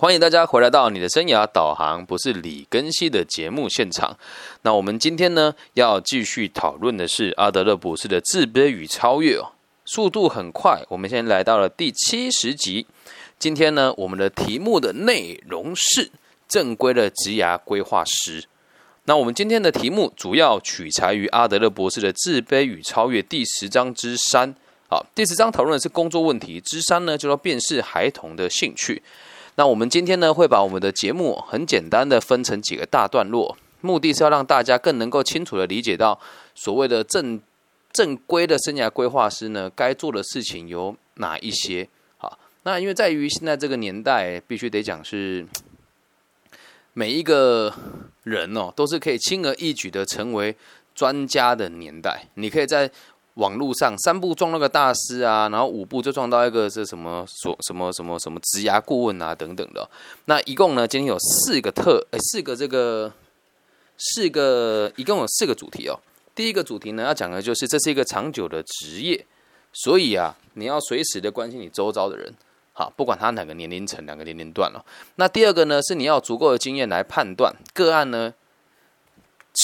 欢迎大家回来到你的生涯导航，不是李根熙的节目现场。那我们今天呢，要继续讨论的是阿德勒博士的自卑与超越哦，速度很快。我们现在来到了第七十集。今天呢，我们的题目的内容是正规的职涯规划师。那我们今天的题目主要取材于阿德勒博士的自卑与超越第十章之三。好，第十章讨论的是工作问题，之三呢，就要辨识孩童的兴趣。那我们今天呢，会把我们的节目很简单的分成几个大段落，目的是要让大家更能够清楚的理解到所谓的正正规的生涯规划师呢，该做的事情有哪一些。好，那因为在于现在这个年代，必须得讲是每一个人哦，都是可以轻而易举的成为专家的年代，你可以在。网络上三步撞那个大师啊，然后五步就撞到一个是什么所什么什么什么职涯顾问啊等等的。那一共呢，今天有四个特诶，四个这个四个一共有四个主题哦。第一个主题呢，要讲的就是这是一个长久的职业，所以啊，你要随时的关心你周遭的人，好，不管他哪个年龄层、哪个年龄段了。那第二个呢，是你要足够的经验来判断个案呢。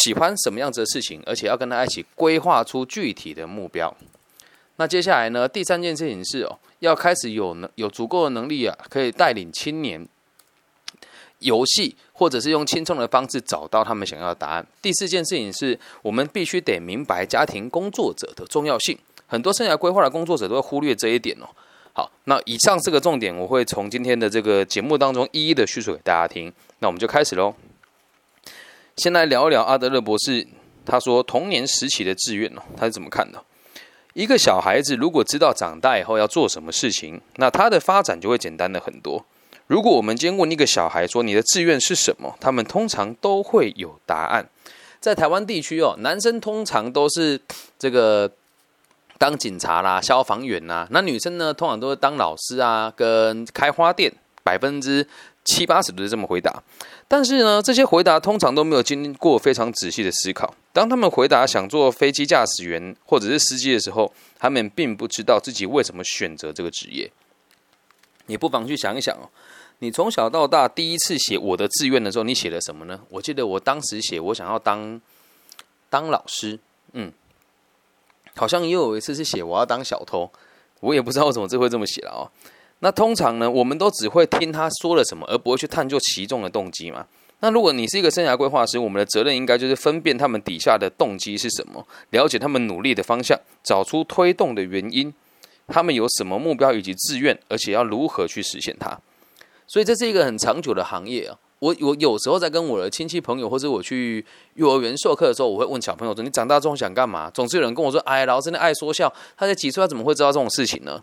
喜欢什么样子的事情，而且要跟他一起规划出具体的目标。那接下来呢？第三件事情是哦，要开始有能有足够的能力啊，可以带领青年游戏，或者是用轻松的方式找到他们想要的答案。第四件事情是我们必须得明白家庭工作者的重要性。很多生涯规划的工作者都会忽略这一点哦。好，那以上四个重点，我会从今天的这个节目当中一一的叙述给大家听。那我们就开始喽。先来聊一聊阿德勒博士，他说童年时期的志愿哦，他是怎么看的？一个小孩子如果知道长大以后要做什么事情，那他的发展就会简单的很多。如果我们今天问一个小孩说你的志愿是什么，他们通常都会有答案。在台湾地区哦，男生通常都是这个当警察啦、消防员呐，那女生呢，通常都是当老师啊，跟开花店，百分之七八十都是这么回答。但是呢，这些回答通常都没有经过非常仔细的思考。当他们回答想做飞机驾驶员或者是司机的时候，他们并不知道自己为什么选择这个职业。你不妨去想一想哦，你从小到大第一次写我的志愿的时候，你写了什么呢？我记得我当时写我想要当当老师，嗯，好像也有一次是写我要当小偷，我也不知道为什么这会这么写了哦。那通常呢，我们都只会听他说了什么，而不会去探究其中的动机嘛。那如果你是一个生涯规划师，我们的责任应该就是分辨他们底下的动机是什么，了解他们努力的方向，找出推动的原因，他们有什么目标以及志愿，而且要如何去实现它。所以这是一个很长久的行业啊。我我有时候在跟我的亲戚朋友，或者我去幼儿园授课的时候，我会问小朋友说：“你长大之后想干嘛？”总是有人跟我说：“哎，老师那爱说笑，他在几岁，他怎么会知道这种事情呢？”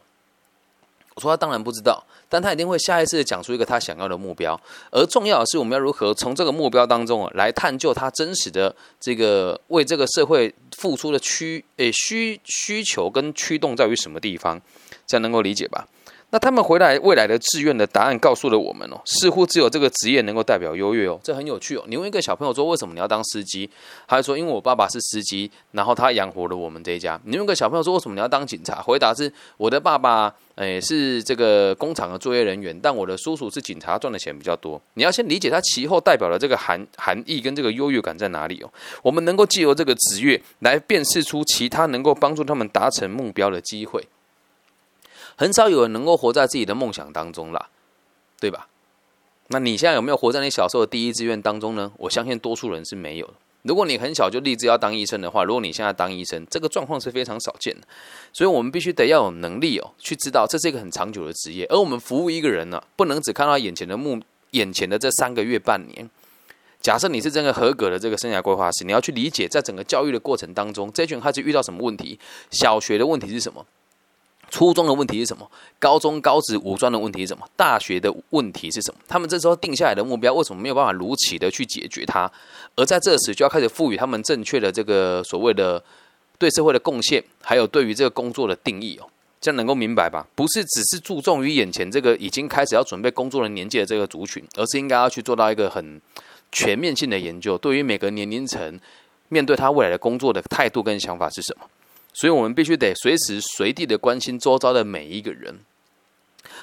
说他当然不知道，但他一定会下意识的讲出一个他想要的目标。而重要的是，我们要如何从这个目标当中啊，来探究他真实的这个为这个社会付出的驱诶需需求跟驱动在于什么地方，这样能够理解吧？那他们回来未来的志愿的答案告诉了我们哦，似乎只有这个职业能够代表优越哦，这很有趣哦。你问一个小朋友说为什么你要当司机，他说因为我爸爸是司机，然后他养活了我们这一家。你问个小朋友说为什么你要当警察，回答是我的爸爸诶是这个工厂的作业人员，但我的叔叔是警察，赚的钱比较多。你要先理解他其后代表的这个含含义跟这个优越感在哪里哦。我们能够借由这个职业来辨识出其他能够帮助他们达成目标的机会。很少有人能够活在自己的梦想当中啦，对吧？那你现在有没有活在你小时候的第一志愿当中呢？我相信多数人是没有。如果你很小就立志要当医生的话，如果你现在当医生，这个状况是非常少见的。所以我们必须得要有能力哦，去知道这是一个很长久的职业。而我们服务一个人呢，不能只看到眼前的目，眼前的这三个月半年。假设你是真的合格的这个生涯规划师，你要去理解，在整个教育的过程当中，这群孩子遇到什么问题？小学的问题是什么？初中的问题是什么？高中、高职、五专的问题是什么？大学的问题是什么？他们这时候定下来的目标，为什么没有办法如期的去解决它？而在这时，就要开始赋予他们正确的这个所谓的对社会的贡献，还有对于这个工作的定义哦，这样能够明白吧？不是只是注重于眼前这个已经开始要准备工作的年纪的这个族群，而是应该要去做到一个很全面性的研究，对于每个年龄层，面对他未来的工作的态度跟想法是什么？所以我们必须得随时随地的关心周遭的每一个人。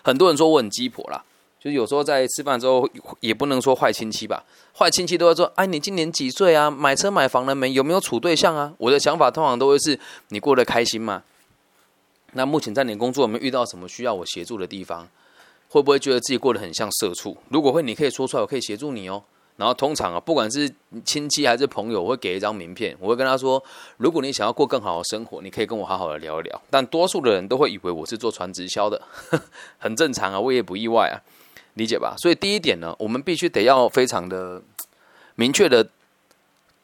很多人说我很鸡婆啦，就是有时候在吃饭之后，也不能说坏亲戚吧，坏亲戚都会说：“哎，你今年几岁啊？买车买房了没？有没有处对象啊？”我的想法通常都会是：你过得开心吗？那目前在你工作有没有遇到什么需要我协助的地方？会不会觉得自己过得很像社畜？如果会，你可以说出来，我可以协助你哦。然后通常啊，不管是亲戚还是朋友，我会给一张名片，我会跟他说：如果你想要过更好的生活，你可以跟我好好的聊一聊。但多数的人都会以为我是做传直销的，很正常啊，我也不意外啊，理解吧？所以第一点呢，我们必须得要非常的明确的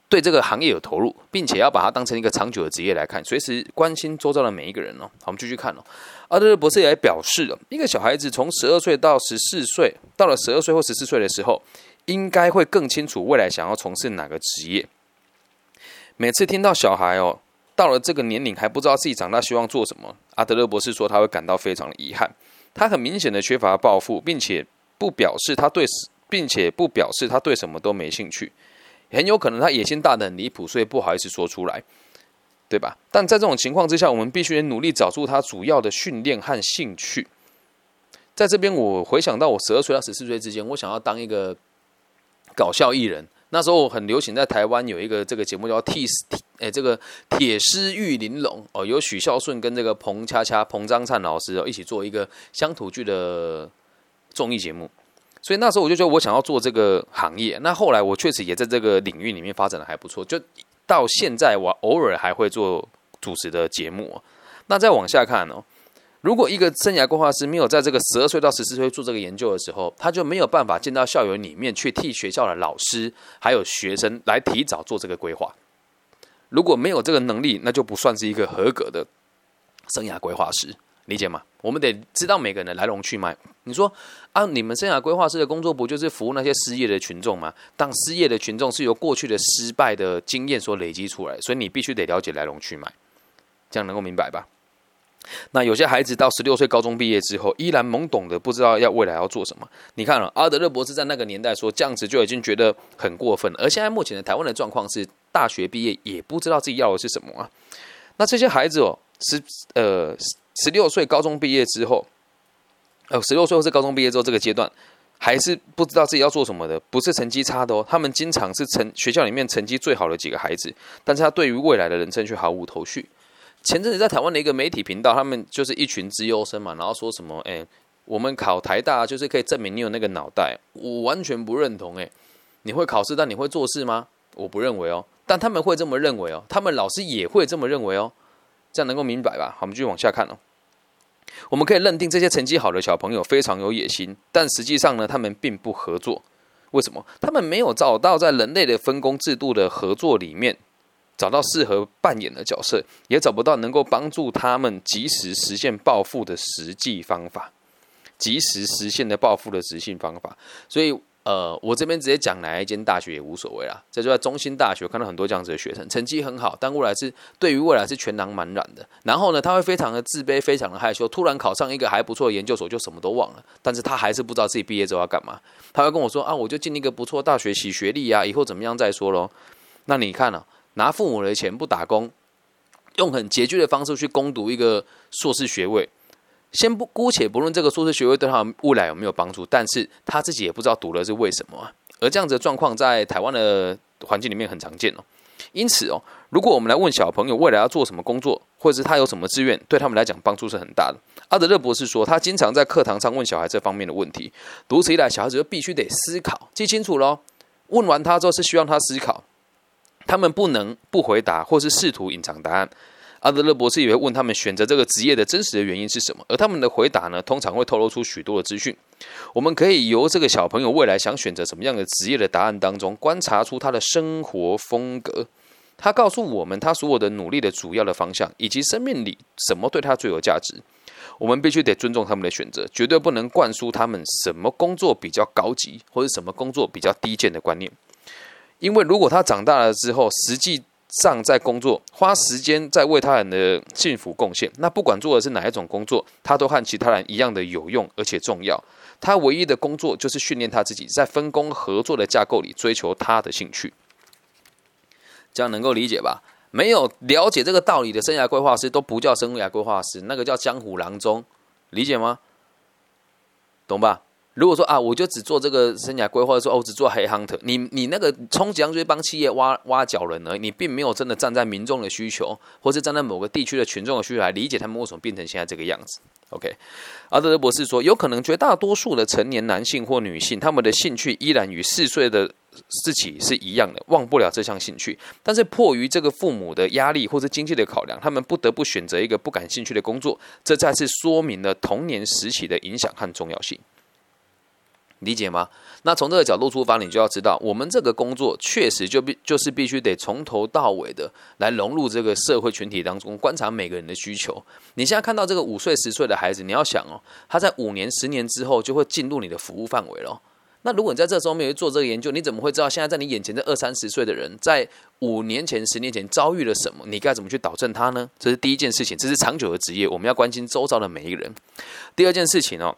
对这个行业有投入，并且要把它当成一个长久的职业来看，随时关心周遭的每一个人哦。好，我们继续看哦。阿德勒博士也表示了，一个小孩子从十二岁到十四岁，到了十二岁或十四岁的时候。应该会更清楚未来想要从事哪个职业。每次听到小孩哦，到了这个年龄还不知道自己长大希望做什么，阿德勒博士说他会感到非常的遗憾。他很明显的缺乏抱负，并且不表示他对，并且不表示他对什么都没兴趣。很有可能他野心大的很离谱，所以不好意思说出来，对吧？但在这种情况之下，我们必须努力找出他主要的训练和兴趣。在这边，我回想到我十二岁到十四岁之间，我想要当一个。搞笑艺人，那时候很流行，在台湾有一个这个节目叫《T 铁》，哎，这个铁狮玉玲珑哦，有许孝顺跟这个彭恰恰、彭章灿老师哦一起做一个乡土剧的综艺节目，所以那时候我就觉得我想要做这个行业。那后来我确实也在这个领域里面发展的还不错，就到现在我偶尔还会做主持的节目。那再往下看哦。如果一个生涯规划师没有在这个十二岁到十四岁做这个研究的时候，他就没有办法进到校园里面去替学校的老师还有学生来提早做这个规划。如果没有这个能力，那就不算是一个合格的生涯规划师，理解吗？我们得知道每个人的来龙去脉。你说啊，你们生涯规划师的工作不就是服务那些失业的群众吗？当失业的群众是由过去的失败的经验所累积出来，所以你必须得了解来龙去脉，这样能够明白吧？那有些孩子到十六岁高中毕业之后，依然懵懂的不知道要未来要做什么。你看了阿德勒博士在那个年代说这样子就已经觉得很过分了。而现在目前的台湾的状况是，大学毕业也不知道自己要的是什么啊。那这些孩子哦，十呃十六岁高中毕业之后，呃十六岁或是高中毕业之后这个阶段，还是不知道自己要做什么的，不是成绩差的哦。他们经常是成学校里面成绩最好的几个孩子，但是他对于未来的人生却毫无头绪。前阵子在台湾的一个媒体频道，他们就是一群资优生嘛，然后说什么，哎，我们考台大就是可以证明你有那个脑袋，我完全不认同，哎，你会考试，但你会做事吗？我不认为哦，但他们会这么认为哦，他们老师也会这么认为哦，这样能够明白吧？好，我们继续往下看哦。我们可以认定这些成绩好的小朋友非常有野心，但实际上呢，他们并不合作。为什么？他们没有找到在人类的分工制度的合作里面。找到适合扮演的角色，也找不到能够帮助他们及时实现暴富的实际方法，及时实现的暴富的执行方法。所以，呃，我这边直接讲哪一间大学也无所谓啦。这就在中心大学，看到很多这样子的学生，成绩很好，但未来是对于未来是全囊满染的。然后呢，他会非常的自卑，非常的害羞。突然考上一个还不错的研究所，就什么都忘了。但是他还是不知道自己毕业之后要干嘛。他会跟我说：“啊，我就进一个不错大学洗学历啊，以后怎么样再说喽。”那你看呢？拿父母的钱不打工，用很拮据的方式去攻读一个硕士学位，先不姑且不论这个硕士学位对他未来有没有帮助，但是他自己也不知道读了是为什么。而这样子的状况在台湾的环境里面很常见哦。因此哦，如果我们来问小朋友未来要做什么工作，或者是他有什么志愿，对他们来讲帮助是很大的。阿德勒博士说，他经常在课堂上问小孩这方面的问题，如此一来，小孩子就必须得思考，记清楚喽。问完他之后，是希望他思考。他们不能不回答，或是试图隐藏答案。阿德勒博士也会问他们选择这个职业的真实的原因是什么，而他们的回答呢，通常会透露出许多的资讯。我们可以由这个小朋友未来想选择什么样的职业的答案当中，观察出他的生活风格。他告诉我们他所有的努力的主要的方向，以及生命里什么对他最有价值。我们必须得尊重他们的选择，绝对不能灌输他们什么工作比较高级，或者什么工作比较低贱的观念。因为如果他长大了之后，实际上在工作，花时间在为他人的幸福贡献，那不管做的是哪一种工作，他都和其他人一样的有用而且重要。他唯一的工作就是训练他自己，在分工合作的架构里追求他的兴趣。这样能够理解吧？没有了解这个道理的生涯规划师都不叫生涯规划师，那个叫江湖郎中，理解吗？懂吧？如果说啊，我就只做这个生涯规划，说哦，只做黑 hunter，你你那个充其量就是帮企业挖挖角人而已，你并没有真的站在民众的需求，或是站在某个地区的群众的需求来理解他们为什么变成现在这个样子。OK，阿德勒博士说，有可能绝大多数的成年男性或女性，他们的兴趣依然与四岁的自己是一样的，忘不了这项兴趣，但是迫于这个父母的压力或者经济的考量，他们不得不选择一个不感兴趣的工作，这再次说明了童年时期的影响和重要性。理解吗？那从这个角度出发，你就要知道，我们这个工作确实就必就是必须得从头到尾的来融入这个社会群体当中，观察每个人的需求。你现在看到这个五岁、十岁的孩子，你要想哦，他在五年、十年之后就会进入你的服务范围了。那如果你在这时候没有做这个研究，你怎么会知道现在在你眼前的二三十岁的人，在五年前、十年前遭遇了什么？你该怎么去导正他呢？这是第一件事情，这是长久的职业，我们要关心周遭的每一个人。第二件事情哦。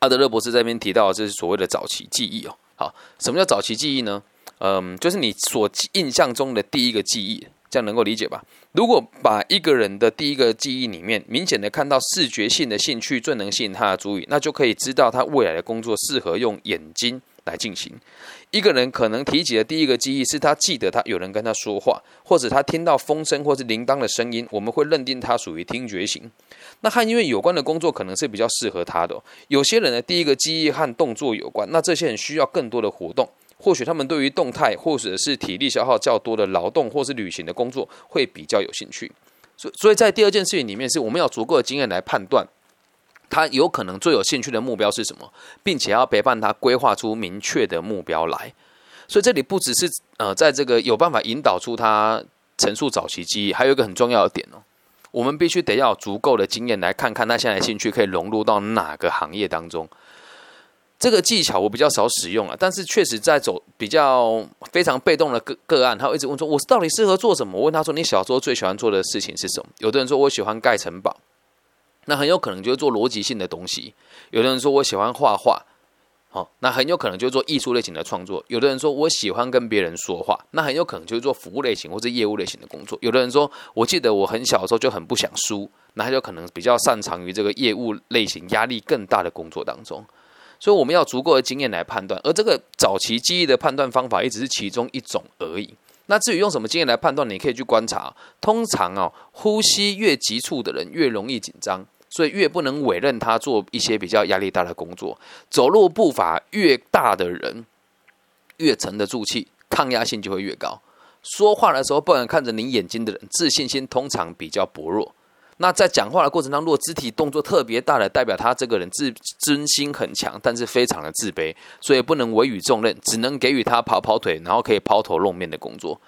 阿德勒博士这边提到，这是所谓的早期记忆哦。好，什么叫早期记忆呢？嗯，就是你所印象中的第一个记忆，这样能够理解吧？如果把一个人的第一个记忆里面，明显的看到视觉性的兴趣最能吸引他的注意，那就可以知道他未来的工作适合用眼睛来进行。一个人可能提起的第一个记忆是他记得他有人跟他说话，或者他听到风声或是铃铛的声音，我们会认定他属于听觉型。那和因为有关的工作可能是比较适合他的。有些人的第一个记忆和动作有关，那这些人需要更多的活动，或许他们对于动态或者是体力消耗较多的劳动或是旅行的工作会比较有兴趣。所所以在第二件事情里面，是我们要足够的经验来判断。他有可能最有兴趣的目标是什么，并且要陪伴他规划出明确的目标来。所以这里不只是呃，在这个有办法引导出他陈述早期记忆，还有一个很重要的点哦，我们必须得要足够的经验来看看他现在兴趣可以融入到哪个行业当中。这个技巧我比较少使用了，但是确实在走比较非常被动的个个案，他会一直问说：“我到底适合做什么？”我问他说：“你小时候最喜欢做的事情是什么？”有的人说：“我喜欢盖城堡。”那很有可能就是做逻辑性的东西。有的人说我喜欢画画，好，那很有可能就是做艺术类型的创作。有的人说我喜欢跟别人说话，那很有可能就是做服务类型或者业务类型的工作。有的人说我记得我很小的时候就很不想输，那他就可能比较擅长于这个业务类型压力更大的工作当中。所以我们要足够的经验来判断，而这个早期记忆的判断方法也只是其中一种而已。那至于用什么经验来判断，你可以去观察。通常哦，呼吸越急促的人越容易紧张。所以越不能委任他做一些比较压力大的工作，走路步伐越大的人越沉得住气，抗压性就会越高。说话的时候不敢看着你眼睛的人，自信心通常比较薄弱。那在讲话的过程当中，如果肢体动作特别大的，代表他这个人自尊心很强，但是非常的自卑，所以不能委以重任，只能给予他跑跑腿，然后可以抛头露面的工作。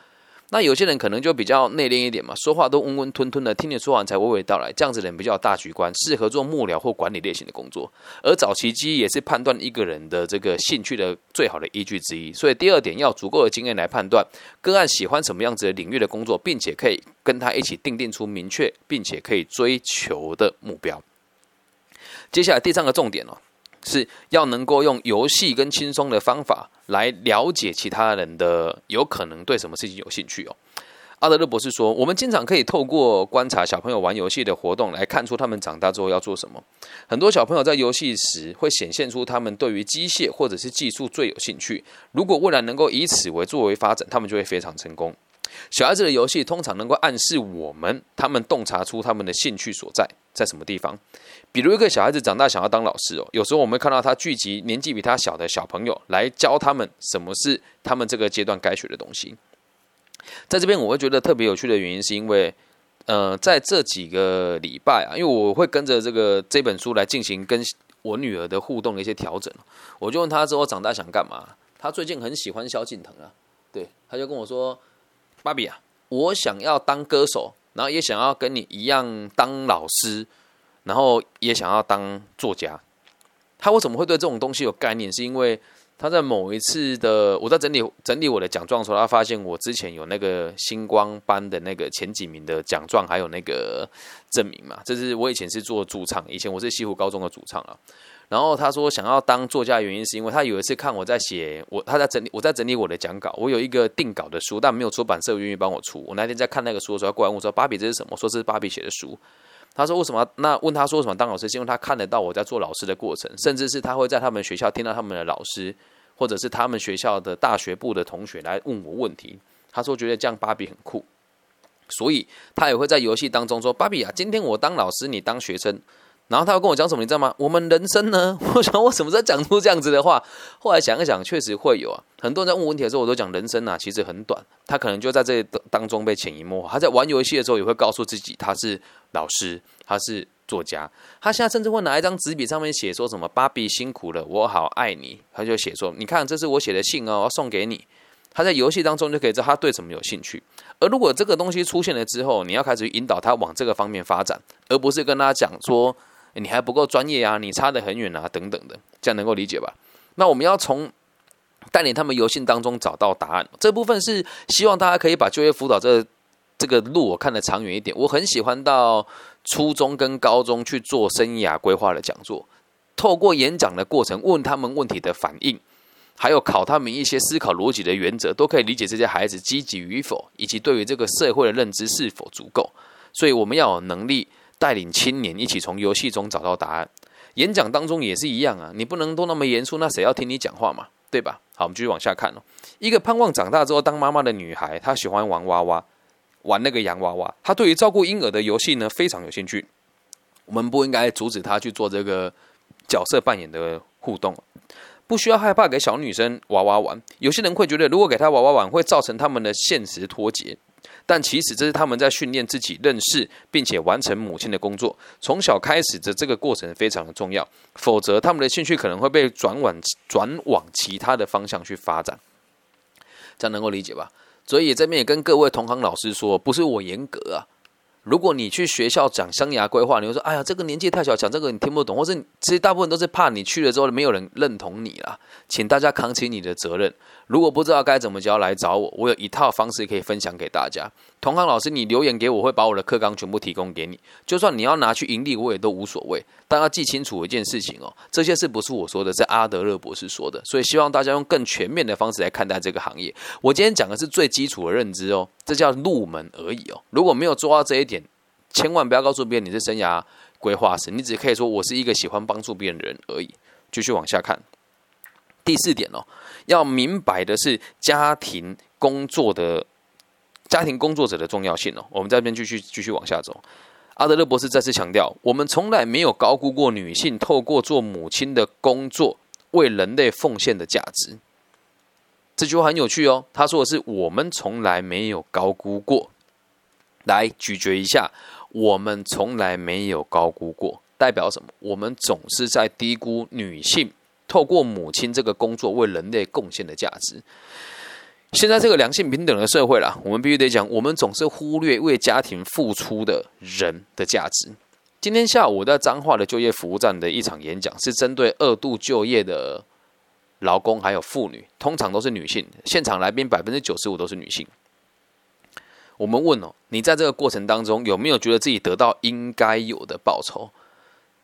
那有些人可能就比较内敛一点嘛，说话都温温吞吞的，听你说完才娓娓道来。这样子的人比较大局观，适合做幕僚或管理类型的工作。而早期记忆也是判断一个人的这个兴趣的最好的依据之一。所以第二点要足够的经验来判断个案喜欢什么样子的领域的工作，并且可以跟他一起定定出明确并且可以追求的目标。接下来第三个重点哦。是要能够用游戏跟轻松的方法来了解其他人的有可能对什么事情有兴趣哦。阿德勒博士说，我们经常可以透过观察小朋友玩游戏的活动来看出他们长大之后要做什么。很多小朋友在游戏时会显现出他们对于机械或者是技术最有兴趣。如果未来能够以此为作为发展，他们就会非常成功。小孩子的游戏通常能够暗示我们，他们洞察出他们的兴趣所在在什么地方。比如一个小孩子长大想要当老师哦，有时候我们会看到他聚集年纪比他小的小朋友来教他们什么是他们这个阶段该学的东西。在这边我会觉得特别有趣的原因，是因为呃，在这几个礼拜啊，因为我会跟着这个这本书来进行跟我女儿的互动的一些调整。我就问他之后长大想干嘛？他最近很喜欢萧敬腾啊，对，他就跟我说。芭比啊，我想要当歌手，然后也想要跟你一样当老师，然后也想要当作家。他为什么会对这种东西有概念？是因为他在某一次的我在整理整理我的奖状的时候，他发现我之前有那个星光班的那个前几名的奖状，还有那个证明嘛。这是我以前是做主唱，以前我是西湖高中的主唱啊。然后他说想要当作家的原因是因为他有一次看我在写我他在整理我在整理我的讲稿，我有一个定稿的书，但没有出版社愿意帮我出。我那天在看那个书的时候，他过来问说：“芭比这是什么？”说：“是芭比写的书。”他说为什么？那问他说为什么当老师？是因为他看得到我在做老师的过程，甚至是他会在他们学校听到他们的老师，或者是他们学校的大学部的同学来问我问题。他说觉得这样芭比很酷，所以他也会在游戏当中说：“芭比啊，今天我当老师，你当学生。”然后他要跟我讲什么？你知道吗？我们人生呢？我想我什么时候讲出这样子的话？后来想一想，确实会有啊。很多人在问问题的时候，我都讲人生啊，其实很短。他可能就在这当中被潜移默化。他在玩游戏的时候，也会告诉自己他是老师，他是作家。他现在甚至会拿一张纸笔，上面写说什么：“芭比辛苦了，我好爱你。”他就写说：“你看，这是我写的信哦，我送给你。”他在游戏当中就可以知道他对什么有兴趣。而如果这个东西出现了之后，你要开始引导他往这个方面发展，而不是跟他讲说。你还不够专业啊，你差得很远啊，等等的，这样能够理解吧？那我们要从带领他们游戏当中找到答案，这部分是希望大家可以把就业辅导这这个路我看得长远一点。我很喜欢到初中跟高中去做生涯规划的讲座，透过演讲的过程问他们问题的反应，还有考他们一些思考逻辑的原则，都可以理解这些孩子积极与否，以及对于这个社会的认知是否足够。所以我们要有能力。带领青年一起从游戏中找到答案，演讲当中也是一样啊，你不能都那么严肃，那谁要听你讲话嘛，对吧？好，我们继续往下看哦。一个盼望长大之后当妈妈的女孩，她喜欢玩娃娃，玩那个洋娃娃。她对于照顾婴儿的游戏呢非常有兴趣。我们不应该阻止她去做这个角色扮演的互动，不需要害怕给小女生娃娃玩。有些人会觉得，如果给她娃娃玩，会造成他们的现实脱节。但其实这是他们在训练自己认识并且完成母亲的工作。从小开始的这个过程非常的重要，否则他们的兴趣可能会被转往转往其他的方向去发展。这样能够理解吧？所以这边也跟各位同行老师说，不是我严格啊。如果你去学校讲生涯规划，你会说：“哎呀，这个年纪太小，讲这个你听不懂。”或是其实大部分都是怕你去了之后没有人认同你啦，请大家扛起你的责任。如果不知道该怎么教，来找我，我有一套方式可以分享给大家。同行老师，你留言给我，会把我的课纲全部提供给你。就算你要拿去盈利，我也都无所谓。但要记清楚一件事情哦，这些事不是我说的，是阿德勒博士说的。所以希望大家用更全面的方式来看待这个行业。我今天讲的是最基础的认知哦，这叫入门而已哦。如果没有做到这一点，千万不要告诉别人你是生涯规划师，你只可以说我是一个喜欢帮助别人的人而已。继续往下看，第四点哦，要明白的是家庭工作的家庭工作者的重要性哦。我们在这边继续继续往下走。阿德勒博士再次强调，我们从来没有高估过女性透过做母亲的工作为人类奉献的价值。这句话很有趣哦。他说的是我们从来没有高估过。来咀嚼一下。我们从来没有高估过，代表什么？我们总是在低估女性透过母亲这个工作为人类贡献的价值。现在这个良性平等的社会啦，我们必须得讲，我们总是忽略为家庭付出的人的价值。今天下午在彰化的就业服务站的一场演讲，是针对二度就业的劳工还有妇女，通常都是女性。现场来宾百分之九十五都是女性。我们问哦，你在这个过程当中有没有觉得自己得到应该有的报酬？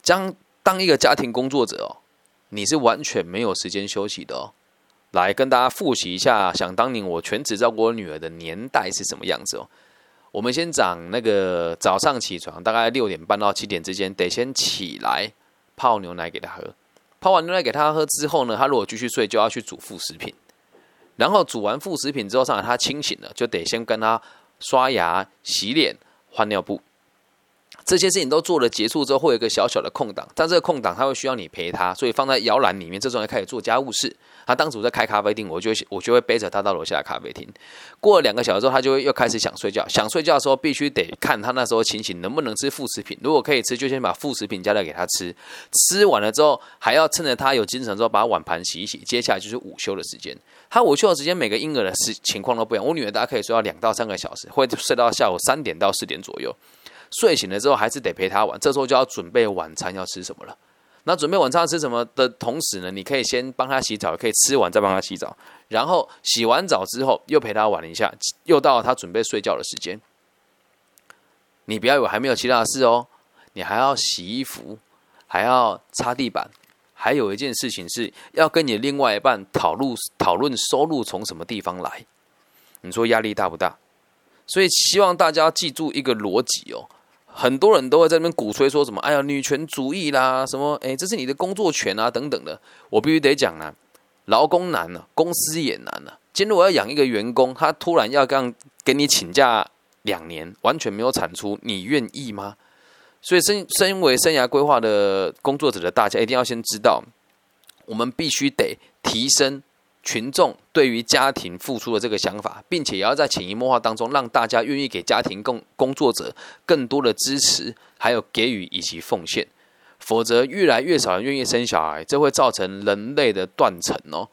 将当一个家庭工作者哦，你是完全没有时间休息的哦。来跟大家复习一下，想当年我全职照顾我女儿的年代是什么样子哦。我们先讲那个早上起床，大概六点半到七点之间，得先起来泡牛奶给她喝。泡完牛奶给他喝之后呢，他如果继续睡，就要去煮副食品。然后煮完副食品之后，上来他清醒了，就得先跟他。刷牙、洗脸、换尿布，这些事情都做了结束之后，会有一个小小的空档。但这个空档，他会需要你陪他，所以放在摇篮里面。这时候开始做家务事。他当时在开咖啡厅，我就我就会背着他到楼下的咖啡厅。过了两个小时之后，他就会又开始想睡觉。想睡觉的时候，必须得看他那时候情形能不能吃副食品。如果可以吃，就先把副食品加来给他吃。吃完了之后，还要趁着他有精神之后，把碗盘洗一洗。接下来就是午休的时间。他午休的时间，每个婴儿的时情况都不一样。我女儿大家可以睡到两到三个小时，会睡到下午三点到四点左右。睡醒了之后，还是得陪他玩。这时候就要准备晚餐要吃什么了。那准备晚餐吃什么的同时呢，你可以先帮他洗澡，可以吃完再帮他洗澡。然后洗完澡之后，又陪他玩一下，又到了他准备睡觉的时间。你不要以为还没有其他的事哦，你还要洗衣服，还要擦地板。还有一件事情是要跟你另外一半讨论讨论收入从什么地方来，你说压力大不大？所以希望大家记住一个逻辑哦，很多人都会在那边鼓吹说什么，哎呀，女权主义啦，什么，哎，这是你的工作权啊，等等的。我必须得讲啊，劳工难啊，公司也难啊。今天我要养一个员工，他突然要让给你请假两年，完全没有产出，你愿意吗？所以，身身为生涯规划的工作者的大家，一定要先知道，我们必须得提升群众对于家庭付出的这个想法，并且也要在潜移默化当中，让大家愿意给家庭工工作者更多的支持，还有给予以及奉献。否则，越来越少人愿意生小孩，这会造成人类的断层哦。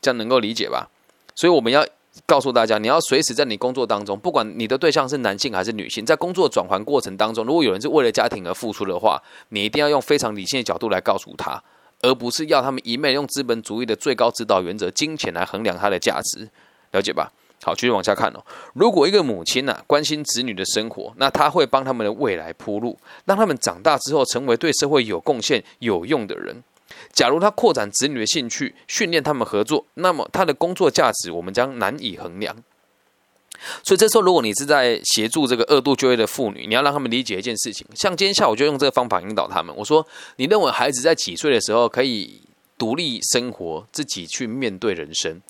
这样能够理解吧？所以我们要告诉大家，你要随时在你工作当中，不管你的对象是男性还是女性，在工作转换过程当中，如果有人是为了家庭而付出的话，你一定要用非常理性的角度来告诉他，而不是要他们一昧用资本主义的最高指导原则——金钱来衡量它的价值，了解吧？好，继续往下看哦。如果一个母亲呐关心子女的生活，那他会帮他们的未来铺路，让他们长大之后成为对社会有贡献、有用的人。假如他扩展子女的兴趣，训练他们合作，那么他的工作价值我们将难以衡量。所以这时候，如果你是在协助这个二度就业的妇女，你要让他们理解一件事情。像今天下午就用这个方法引导他们。我说：你认为孩子在几岁的时候可以独立生活，自己去面对人生？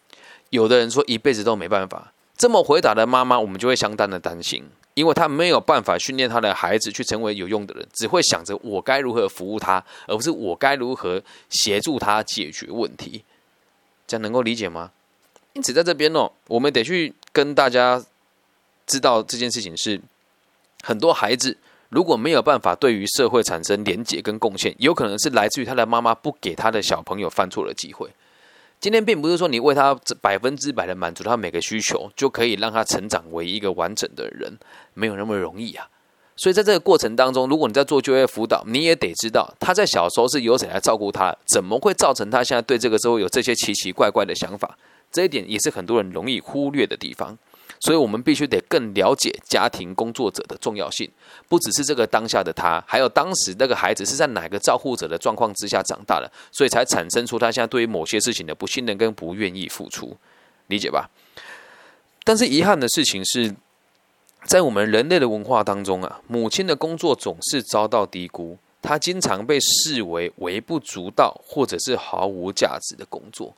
有的人说一辈子都没办法。这么回答的妈妈，我们就会相当的担心。因为他没有办法训练他的孩子去成为有用的人，只会想着我该如何服务他，而不是我该如何协助他解决问题。这样能够理解吗？因此，在这边哦，我们得去跟大家知道这件事情是：很多孩子如果没有办法对于社会产生连结跟贡献，有可能是来自于他的妈妈不给他的小朋友犯错的机会。今天并不是说你为他百分之百的满足他每个需求，就可以让他成长为一个完整的人，没有那么容易啊。所以在这个过程当中，如果你在做就业辅导，你也得知道他在小时候是由谁来照顾他，怎么会造成他现在对这个社会有这些奇奇怪怪的想法，这一点也是很多人容易忽略的地方。所以，我们必须得更了解家庭工作者的重要性，不只是这个当下的他，还有当时那个孩子是在哪个照顾者的状况之下长大的，所以才产生出他现在对于某些事情的不信任跟不愿意付出，理解吧？但是遗憾的事情是，在我们人类的文化当中啊，母亲的工作总是遭到低估，她经常被视为微不足道或者是毫无价值的工作。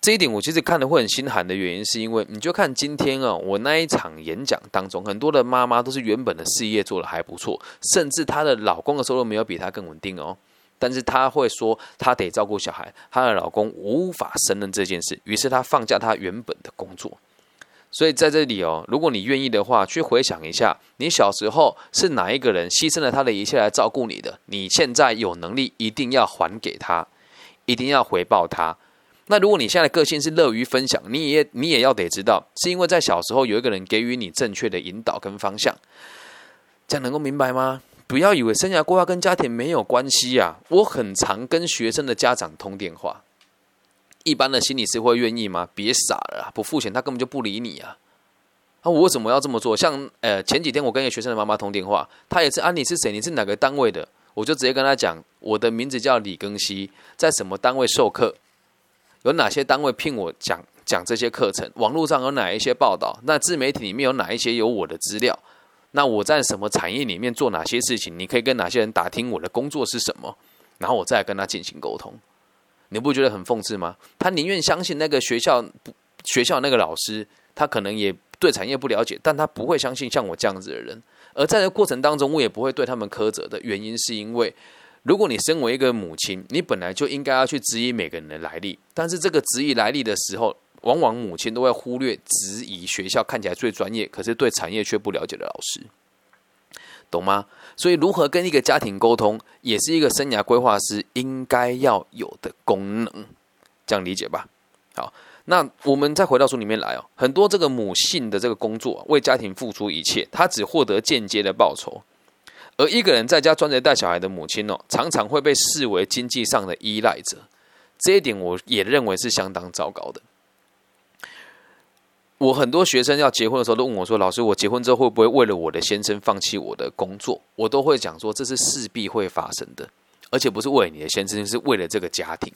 这一点我其实看的会很心寒的原因，是因为你就看今天啊，我那一场演讲当中，很多的妈妈都是原本的事业做的还不错，甚至她的老公的收入没有比她更稳定哦，但是她会说她得照顾小孩，她的老公无法胜任这件事，于是她放下她原本的工作。所以在这里哦，如果你愿意的话，去回想一下，你小时候是哪一个人牺牲了他的一切来照顾你的？你现在有能力，一定要还给他，一定要回报他。那如果你现在的个性是乐于分享，你也你也要得知道，是因为在小时候有一个人给予你正确的引导跟方向，这样能够明白吗？不要以为生涯规划跟家庭没有关系啊！我很常跟学生的家长通电话，一般的心理师会愿意吗？别傻了，不付钱他根本就不理你啊！啊，我为什么要这么做？像呃前几天我跟一个学生的妈妈通电话，他也是啊，你是谁？你是哪个单位的？我就直接跟他讲，我的名字叫李庚希，在什么单位授课。有哪些单位聘我讲讲这些课程？网络上有哪一些报道？那自媒体里面有哪一些有我的资料？那我在什么产业里面做哪些事情？你可以跟哪些人打听我的工作是什么？然后我再跟他进行沟通。你不觉得很讽刺吗？他宁愿相信那个学校学校那个老师，他可能也对产业不了解，但他不会相信像我这样子的人。而在这过程当中，我也不会对他们苛责的原因，是因为。如果你身为一个母亲，你本来就应该要去质疑每个人的来历，但是这个质疑来历的时候，往往母亲都会忽略质疑学校看起来最专业，可是对产业却不了解的老师，懂吗？所以，如何跟一个家庭沟通，也是一个生涯规划师应该要有的功能，这样理解吧？好，那我们再回到书里面来哦，很多这个母性的这个工作，为家庭付出一切，他只获得间接的报酬。而一个人在家专职带小孩的母亲哦，常常会被视为经济上的依赖者，这一点我也认为是相当糟糕的。我很多学生要结婚的时候都问我说：“老师，我结婚之后会不会为了我的先生放弃我的工作？”我都会讲说：“这是势必会发生的，而且不是为你的先生，是为了这个家庭。”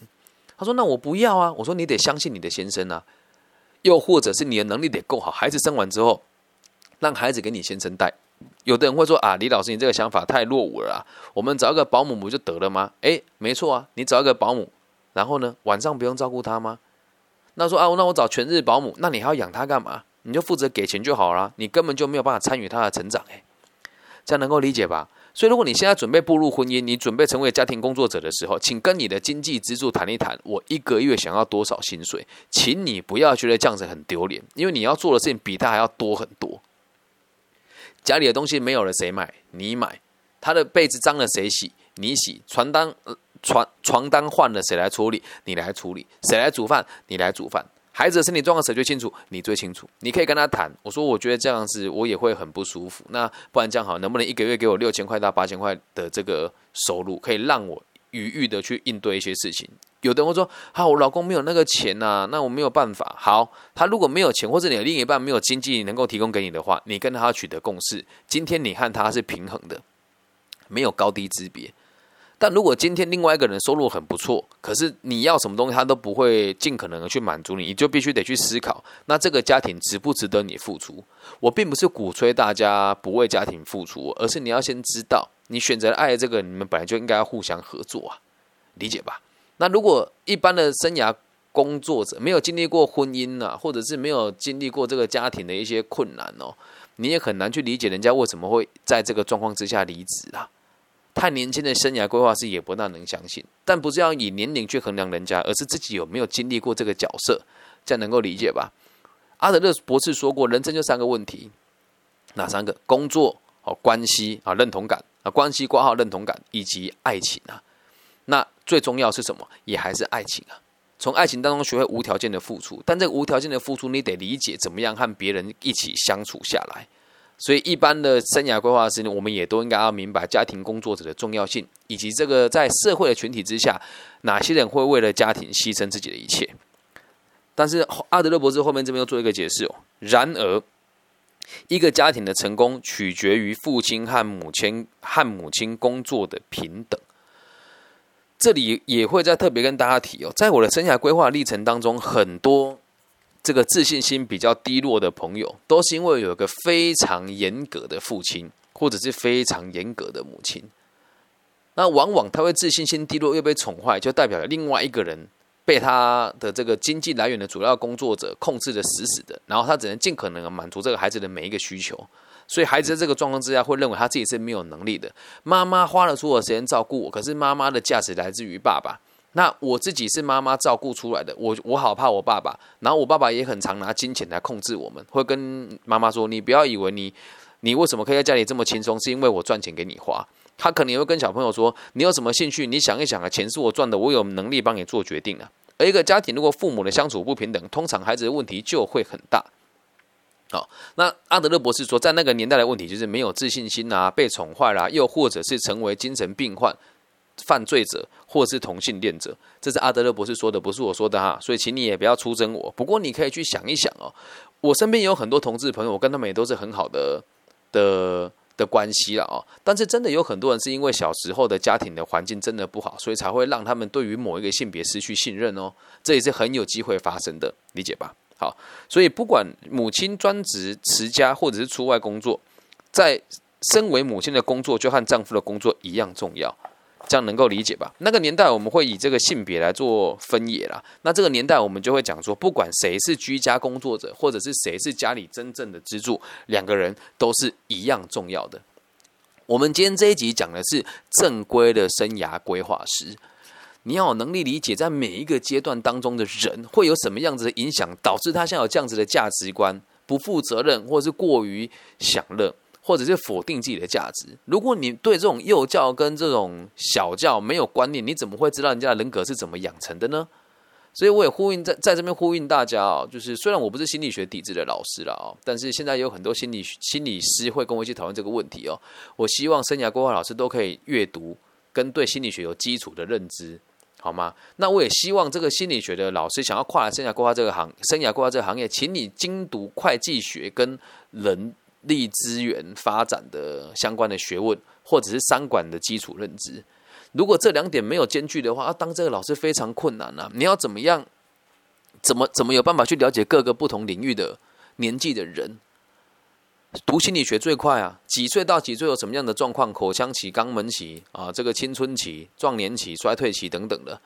他说：“那我不要啊！”我说：“你得相信你的先生啊，又或者是你的能力得够好，孩子生完之后，让孩子给你先生带。”有的人会说啊，李老师，你这个想法太落伍了，我们找一个保姆不就得了吗？诶，没错啊，你找一个保姆，然后呢，晚上不用照顾他吗？那说啊，那我找全日保姆，那你还要养他干嘛？你就负责给钱就好了，你根本就没有办法参与他的成长，诶，这样能够理解吧？所以，如果你现在准备步入婚姻，你准备成为家庭工作者的时候，请跟你的经济支柱谈一谈，我一个月想要多少薪水？请你不要觉得这样子很丢脸，因为你要做的事情比他还要多很多。家里的东西没有了谁买？你买。他的被子脏了谁洗？你洗。床单床床单换了谁来处理？你来处理。谁来煮饭？你来煮饭。孩子的身体状况谁最清楚？你最清楚。你可以跟他谈。我说，我觉得这样子我也会很不舒服。那不然这样好，能不能一个月给我六千块到八千块的这个收入，可以让我余裕的去应对一些事情？有的人会说，好，我老公没有那个钱呐，那我没有办法。好，他如果没有钱，或者你的另一半没有经济能够提供给你的话，你跟他取得共识。今天你和他是平衡的，没有高低之别。但如果今天另外一个人收入很不错，可是你要什么东西他都不会尽可能的去满足你，你就必须得去思考，那这个家庭值不值得你付出？我并不是鼓吹大家不为家庭付出，而是你要先知道，你选择爱这个，你们本来就应该要互相合作啊，理解吧？那如果一般的生涯工作者没有经历过婚姻啊，或者是没有经历过这个家庭的一些困难哦，你也很难去理解人家为什么会在这个状况之下离职啊。太年轻的生涯规划师也不大能相信，但不是要以年龄去衡量人家，而是自己有没有经历过这个角色，这样能够理解吧？阿德勒博士说过，人生就三个问题，哪三个？工作、哦关系啊认同感啊关系挂号认同感以及爱情啊。那最重要是什么？也还是爱情啊。从爱情当中学会无条件的付出，但这个无条件的付出，你得理解怎么样和别人一起相处下来。所以，一般的生涯规划师呢，我们也都应该要明白家庭工作者的重要性，以及这个在社会的群体之下，哪些人会为了家庭牺牲自己的一切。但是，阿德勒博士后面这边又做一个解释哦。然而，一个家庭的成功取决于父亲和母亲和母亲工作的平等。这里也会再特别跟大家提哦，在我的生涯规划历程当中，很多。这个自信心比较低落的朋友，都是因为有一个非常严格的父亲，或者是非常严格的母亲。那往往他会自信心低落，又被宠坏，就代表了另外一个人被他的这个经济来源的主要工作者控制的死死的，然后他只能尽可能满足这个孩子的每一个需求。所以孩子在这个状况之下，会认为他自己是没有能力的。妈妈花了所有时间照顾我，可是妈妈的价值来自于爸爸。那我自己是妈妈照顾出来的，我我好怕我爸爸，然后我爸爸也很常拿金钱来控制我们，会跟妈妈说：“你不要以为你你为什么可以在家里这么轻松，是因为我赚钱给你花。”他可能会跟小朋友说：“你有什么兴趣？你想一想啊，钱是我赚的，我有能力帮你做决定啊。”而一个家庭如果父母的相处不平等，通常孩子的问题就会很大。好，那阿德勒博士说，在那个年代的问题就是没有自信心啊，被宠坏啦，又或者是成为精神病患。犯罪者或是同性恋者，这是阿德勒博士说的，不是我说的哈。所以，请你也不要出征我。不过，你可以去想一想哦。我身边有很多同志朋友，我跟他们也都是很好的的的关系了哦。但是，真的有很多人是因为小时候的家庭的环境真的不好，所以才会让他们对于某一个性别失去信任哦。这也是很有机会发生的，理解吧？好，所以不管母亲专职持家或者是出外工作，在身为母亲的工作就和丈夫的工作一样重要。这样能够理解吧？那个年代我们会以这个性别来做分野啦。那这个年代我们就会讲说，不管谁是居家工作者，或者是谁是家里真正的支柱，两个人都是一样重要的。我们今天这一集讲的是正规的生涯规划师，你要有能力理解在每一个阶段当中的人会有什么样子的影响，导致他现在有这样子的价值观，不负责任，或是过于享乐。或者是否定自己的价值。如果你对这种幼教跟这种小教没有观念，你怎么会知道人家的人格是怎么养成的呢？所以我也呼应在在这边呼应大家哦，就是虽然我不是心理学底子的老师了啊，但是现在有很多心理心理师会跟我一起讨论这个问题哦。我希望生涯规划老师都可以阅读跟对心理学有基础的认知，好吗？那我也希望这个心理学的老师想要跨来生涯规划这个行生涯规划这个行业，请你精读会计学跟人。力资源发展的相关的学问，或者是三管的基础认知，如果这两点没有兼具的话，要当这个老师非常困难啊！你要怎么样？怎么怎么有办法去了解各个不同领域的年纪的人？读心理学最快啊，几岁到几岁有什么样的状况？口腔期、肛门期啊，这个青春期、壮年期、衰退期等等的。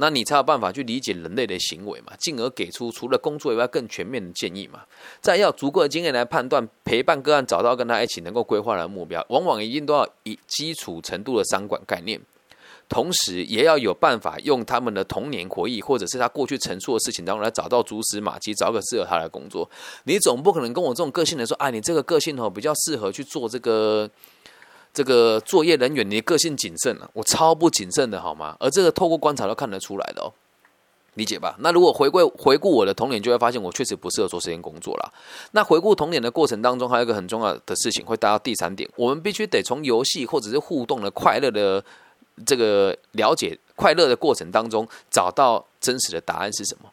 那你才有办法去理解人类的行为嘛，进而给出除了工作以外更全面的建议嘛。再要足够的经验来判断，陪伴个案找到跟他一起能够规划的目标，往往一定都要以基础程度的商管概念，同时也要有办法用他们的童年回忆或者是他过去陈述的事情当中来找到蛛丝马迹，找个适合他的工作。你总不可能跟我这种个性的说，哎，你这个个性哦比较适合去做这个。这个作业人员，你个性谨慎啊，我超不谨慎的好吗？而这个透过观察都看得出来的哦，理解吧？那如果回归回顾我的童年，就会发现我确实不适合做这件工作了。那回顾童年的过程当中，还有一个很重要的事情会带到第三点，我们必须得从游戏或者是互动的快乐的这个了解快乐的过程当中，找到真实的答案是什么。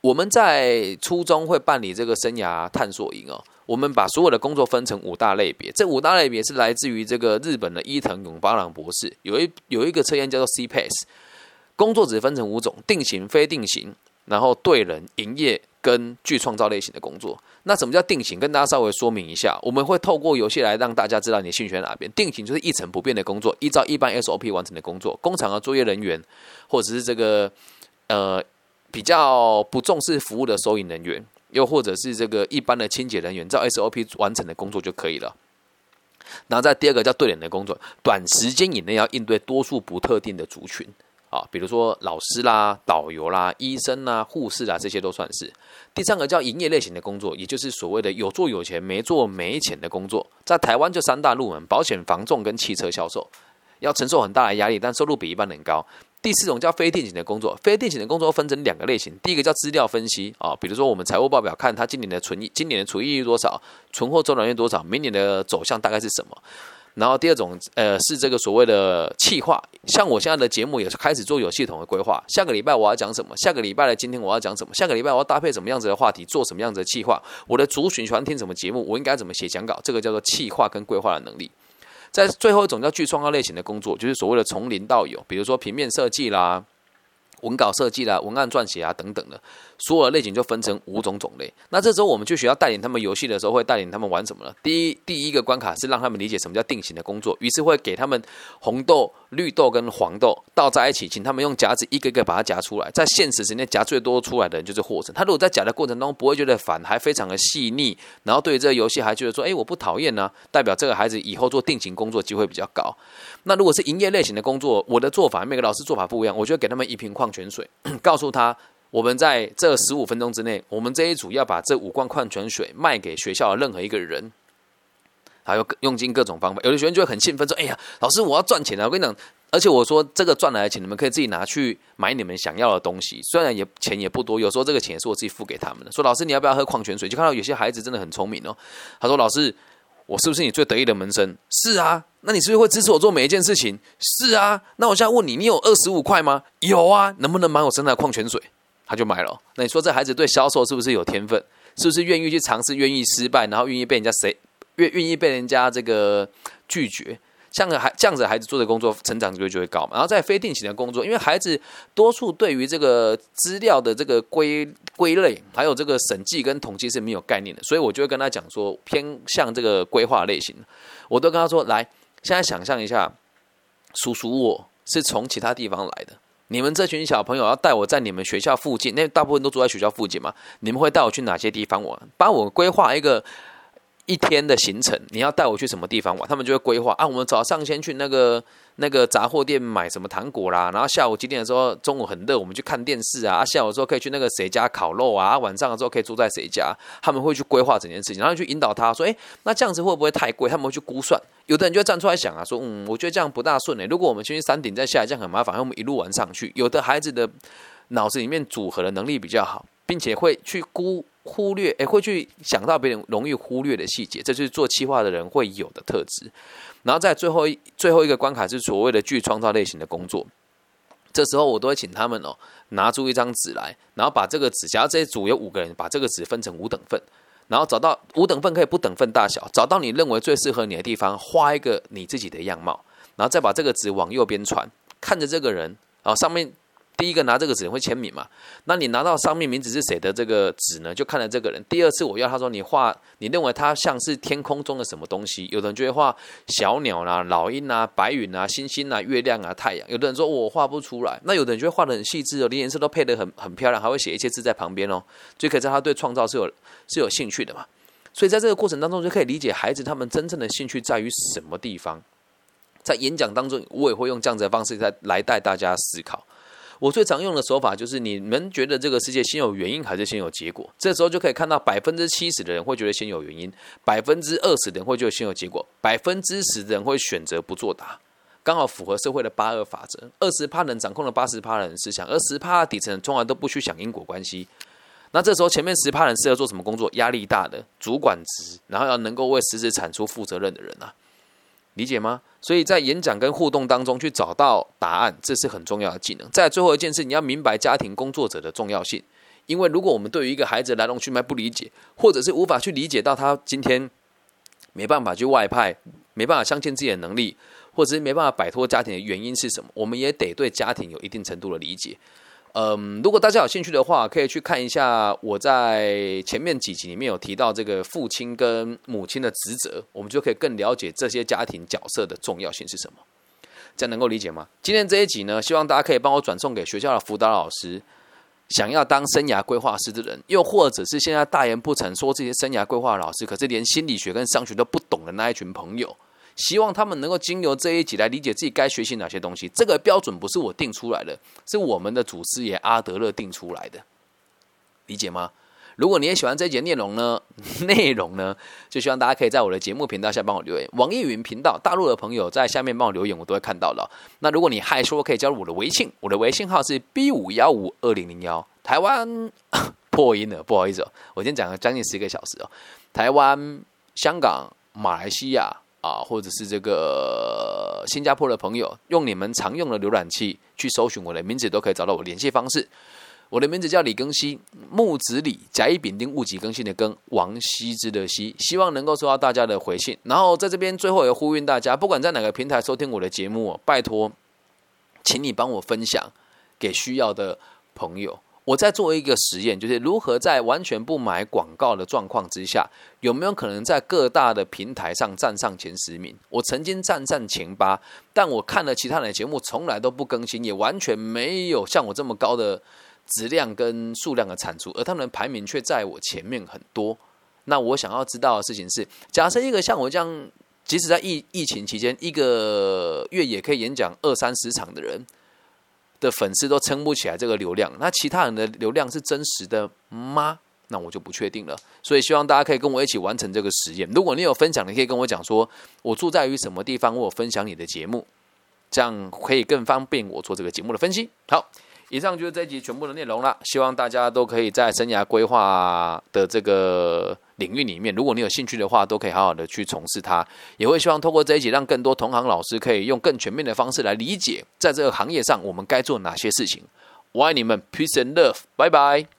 我们在初中会办理这个生涯探索营哦。我们把所有的工作分成五大类别，这五大类别是来自于这个日本的伊藤永八郎博士有一有一个测验叫做 CPAS，工作只分成五种：定型、非定型，然后对人、营业跟具创造类型的工作。那什么叫定型？跟大家稍微说明一下，我们会透过游戏来让大家知道你的兴趣在哪边。定型就是一成不变的工作，依照一般 SOP 完成的工作，工厂的作业人员或者是这个呃比较不重视服务的收银人员。又或者是这个一般的清洁人员，照 SOP 完成的工作就可以了。然后在第二个叫对联的工作，短时间以内要应对多数不特定的族群啊，比如说老师啦、导游啦、医生啦、护士啦，这些都算是。第三个叫营业类型的工作，也就是所谓的有做有钱、没做没钱的工作，在台湾就三大入门：保险、房仲跟汽车销售，要承受很大的压力，但收入比一般人高。第四种叫非定型的工作，非定型的工作分成两个类型。第一个叫资料分析啊，比如说我们财务报表看它今年的存益、今年的存益率多少，存货周转率多少，明年的走向大概是什么。然后第二种呃是这个所谓的企划，像我现在的节目也是开始做有系统的规划。下个礼拜我要讲什么？下个礼拜的今天我要讲什么？下个礼拜我要搭配什么样子的话题，做什么样子的企划？我的族群喜欢听什么节目？我应该怎么写讲稿？这个叫做企划跟规划的能力。在最后一种叫具创造类型的工作，就是所谓的从零到有，比如说平面设计啦。文稿设计啦、文案撰写啊等等的，所有的类型就分成五种种类。那这时候我们去学校带领他们游戏的时候，会带领他们玩什么呢？第一，第一个关卡是让他们理解什么叫定型的工作，于是会给他们红豆、绿豆跟黄豆倒在一起，请他们用夹子一个个把它夹出来。在现实时间夹最多出来的人就是获胜。他如果在夹的过程中不会觉得烦，还非常的细腻，然后对于这个游戏还觉得说，哎，我不讨厌呢，代表这个孩子以后做定型工作机会比较高。那如果是营业类型的工作，我的做法每个老师做法不一样，我就给他们一瓶矿泉水，告诉他我们在这十五分钟之内，我们这一组要把这五罐矿泉水卖给学校的任何一个人，还有用尽各种方法。有的学生就会很兴奋说：“哎呀，老师，我要赚钱啊！”我跟你讲，而且我说这个赚来的钱，你们可以自己拿去买你们想要的东西，虽然也钱也不多，有时候这个钱也是我自己付给他们的。说老师，你要不要喝矿泉水？就看到有些孩子真的很聪明哦。他说：“老师。”我是不是你最得意的门生？是啊，那你是不是会支持我做每一件事情？是啊，那我现在问你，你有二十五块吗？有啊，能不能买我身上的矿泉水？他就买了。那你说这孩子对销售是不是有天分？是不是愿意去尝试，愿意失败，然后愿意被人家谁愿愿意被人家这个拒绝？像个孩这样子孩子做的工作，成长率就会高嘛。然后在非定型的工作，因为孩子多数对于这个资料的这个归归类，还有这个审计跟统计是没有概念的，所以我就会跟他讲说，偏向这个规划类型。我都跟他说，来，现在想象一下，叔叔我是从其他地方来的，你们这群小朋友要带我在你们学校附近，那大部分都住在学校附近嘛，你们会带我去哪些地方玩？帮我规划一个。一天的行程，你要带我去什么地方玩？他们就会规划啊。我们早上先去那个那个杂货店买什么糖果啦，然后下午几点的时候，中午很热，我们去看电视啊。下午的时候可以去那个谁家烤肉啊。晚上的时候可以住在谁家？他们会去规划整件事情，然后去引导他说：“哎，那这样子会不会太贵？”他们会去估算。有的人就会站出来想啊，说：“嗯，我觉得这样不大顺诶。如果我们先去山顶再下来，这样很麻烦，我们一路玩上去。”有的孩子的脑子里面组合的能力比较好，并且会去估。忽略诶，会去想到别人容易忽略的细节，这就是做企划的人会有的特质。然后在最后一最后一个关卡是所谓的具创造类型的工作，这时候我都会请他们哦拿出一张纸来，然后把这个纸，假如这一组有五个人，把这个纸分成五等份，然后找到五等份可以不等份大小，找到你认为最适合你的地方，画一个你自己的样貌，然后再把这个纸往右边传，看着这个人，然后上面。第一个拿这个纸会签名嘛？那你拿到上面名字是谁的这个纸呢？就看了这个人。第二次我要他说你画，你认为他像是天空中的什么东西？有的人就会画小鸟啦、老鹰啊、白云啊、星星啊、月亮啊、太阳。有的人说我画不出来，那有的人就会画的很细致哦，连颜色都配的很很漂亮，还会写一些字在旁边哦，就可以知道他对创造是有是有兴趣的嘛。所以在这个过程当中，就可以理解孩子他们真正的兴趣在于什么地方。在演讲当中，我也会用这样子的方式在来带大家思考。我最常用的手法就是：你们觉得这个世界先有原因还是先有结果？这时候就可以看到百分之七十的人会觉得先有原因，百分之二十的人会觉得先有结果，百分之十的人会选择不作答，刚好符合社会的八二法则。二十趴人掌控了八十趴人思想，而十趴底层从来都不去想因果关系。那这时候前面十趴人适合做什么工作？压力大的主管职，然后要能够为实质产出负责任的人啊。理解吗？所以在演讲跟互动当中去找到答案，这是很重要的技能。在最后一件事，你要明白家庭工作者的重要性。因为如果我们对于一个孩子来龙去脉不理解，或者是无法去理解到他今天没办法去外派，没办法相信自己的能力，或者是没办法摆脱家庭的原因是什么，我们也得对家庭有一定程度的理解。嗯，如果大家有兴趣的话，可以去看一下我在前面几集里面有提到这个父亲跟母亲的职责，我们就可以更了解这些家庭角色的重要性是什么。这样能够理解吗？今天这一集呢，希望大家可以帮我转送给学校的辅导老师，想要当生涯规划师的人，又或者是现在大言不惭说这些生涯规划老师，可是连心理学跟商学都不懂的那一群朋友。希望他们能够经由这一集来理解自己该学习哪些东西。这个标准不是我定出来的，是我们的祖师爷阿德勒定出来的。理解吗？如果你也喜欢这一节内容呢，内容呢，就希望大家可以在我的节目频道下帮我留言。网易云频道大陆的朋友在下面帮我留言，我都会看到了。那如果你害羞，可以加入我的微信，我的微信号是 B 五幺五二零零幺。台湾 破音了，不好意思哦，我今天讲了将近十个小时哦。台湾、香港、马来西亚。啊，或者是这个新加坡的朋友，用你们常用的浏览器去搜寻我的名字，都可以找到我联系方式。我的名字叫李更新，木子李，甲乙丙丁戊己更新的更，王羲之的羲，希望能够收到大家的回信。然后在这边最后也呼吁大家，不管在哪个平台收听我的节目，拜托，请你帮我分享给需要的朋友。我在做一个实验，就是如何在完全不买广告的状况之下，有没有可能在各大的平台上站上前十名？我曾经站上前八，但我看了其他人的节目，从来都不更新，也完全没有像我这么高的质量跟数量的产出，而他们的排名却在我前面很多。那我想要知道的事情是，假设一个像我这样，即使在疫疫情期间，一个月也可以演讲二三十场的人。的粉丝都撑不起来这个流量，那其他人的流量是真实的吗？那我就不确定了。所以希望大家可以跟我一起完成这个实验。如果你有分享，你可以跟我讲说，我住在于什么地方，我分享你的节目，这样可以更方便我做这个节目的分析。好。以上就是这一集全部的内容了，希望大家都可以在生涯规划的这个领域里面，如果你有兴趣的话，都可以好好的去从事它。也会希望透过这一集，让更多同行老师可以用更全面的方式来理解，在这个行业上我们该做哪些事情。我爱你们，peace and love，拜拜。